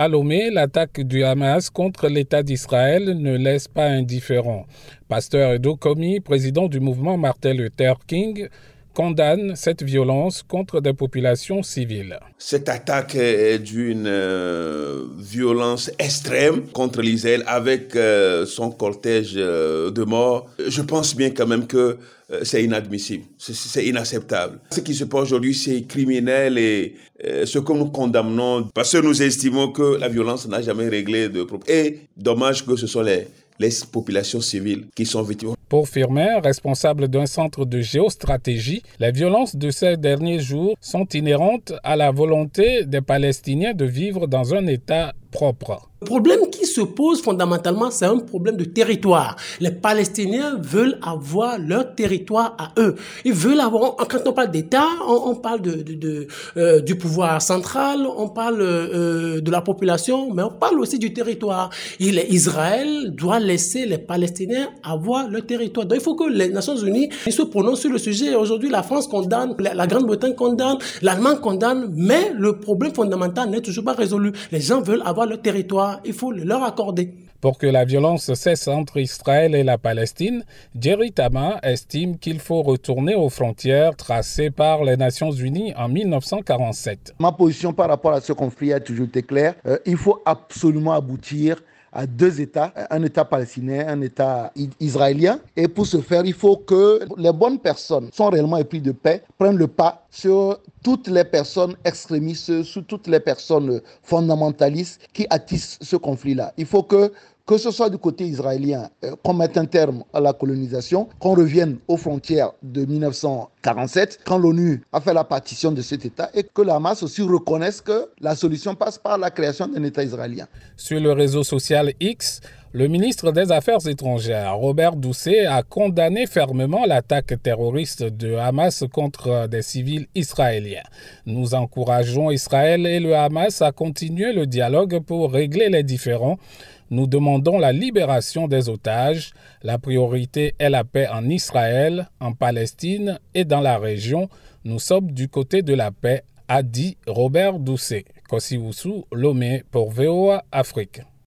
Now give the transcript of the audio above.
À Lomé, l'attaque du Hamas contre l'État d'Israël ne laisse pas indifférent. Pasteur Edo Komi, président du mouvement Martin Luther King, condamne cette violence contre des populations civiles. Cette attaque est d'une euh, violence extrême contre l'Israël avec euh, son cortège euh, de morts. Je pense bien quand même que c'est inadmissible, c'est inacceptable. Ce qui se passe aujourd'hui, c'est criminel et ce que nous condamnons parce que nous estimons que la violence n'a jamais réglé de problème. Et dommage que ce soit les, les populations civiles qui sont victimes. Pour Firmin, responsable d'un centre de géostratégie, les violences de ces derniers jours sont inhérentes à la volonté des Palestiniens de vivre dans un État propre. Le problème qui se pose fondamentalement, c'est un problème de territoire. Les Palestiniens veulent avoir leur territoire à eux. Ils veulent avoir, quand on parle d'État, on, parle de, euh, du pouvoir central, on parle euh, de la population, mais on parle aussi du territoire. Israël doit laisser les Palestiniens avoir leur territoire. Donc il faut que les Nations Unies se prononcent sur le sujet. Aujourd'hui, la France condamne, la Grande-Bretagne condamne, l'Allemagne condamne, mais le problème fondamental n'est toujours pas résolu. Les gens veulent avoir leur territoire, il faut le leur accorder. Pour que la violence cesse entre Israël et la Palestine, Jerry Tama estime qu'il faut retourner aux frontières tracées par les Nations Unies en 1947. Ma position par rapport à ce conflit a toujours été claire. Euh, il faut absolument aboutir à deux États, un État palestinien, un État israélien. Et pour ce faire, il faut que les bonnes personnes sont réellement épris de paix, prennent le pas sur toutes les personnes extrémistes, sur toutes les personnes fondamentalistes qui attissent ce conflit-là. Il faut que que ce soit du côté israélien, euh, qu'on mette un terme à la colonisation, qu'on revienne aux frontières de 1947, quand l'ONU a fait la partition de cet État, et que la Hamas aussi reconnaisse que la solution passe par la création d'un État israélien. Sur le réseau social X, le ministre des Affaires étrangères, Robert Doucet, a condamné fermement l'attaque terroriste de Hamas contre des civils israéliens. Nous encourageons Israël et le Hamas à continuer le dialogue pour régler les différends nous demandons la libération des otages. La priorité est la paix en Israël, en Palestine et dans la région. Nous sommes du côté de la paix, a dit Robert Doucet. Kosiwusu Lomé pour VOA Afrique.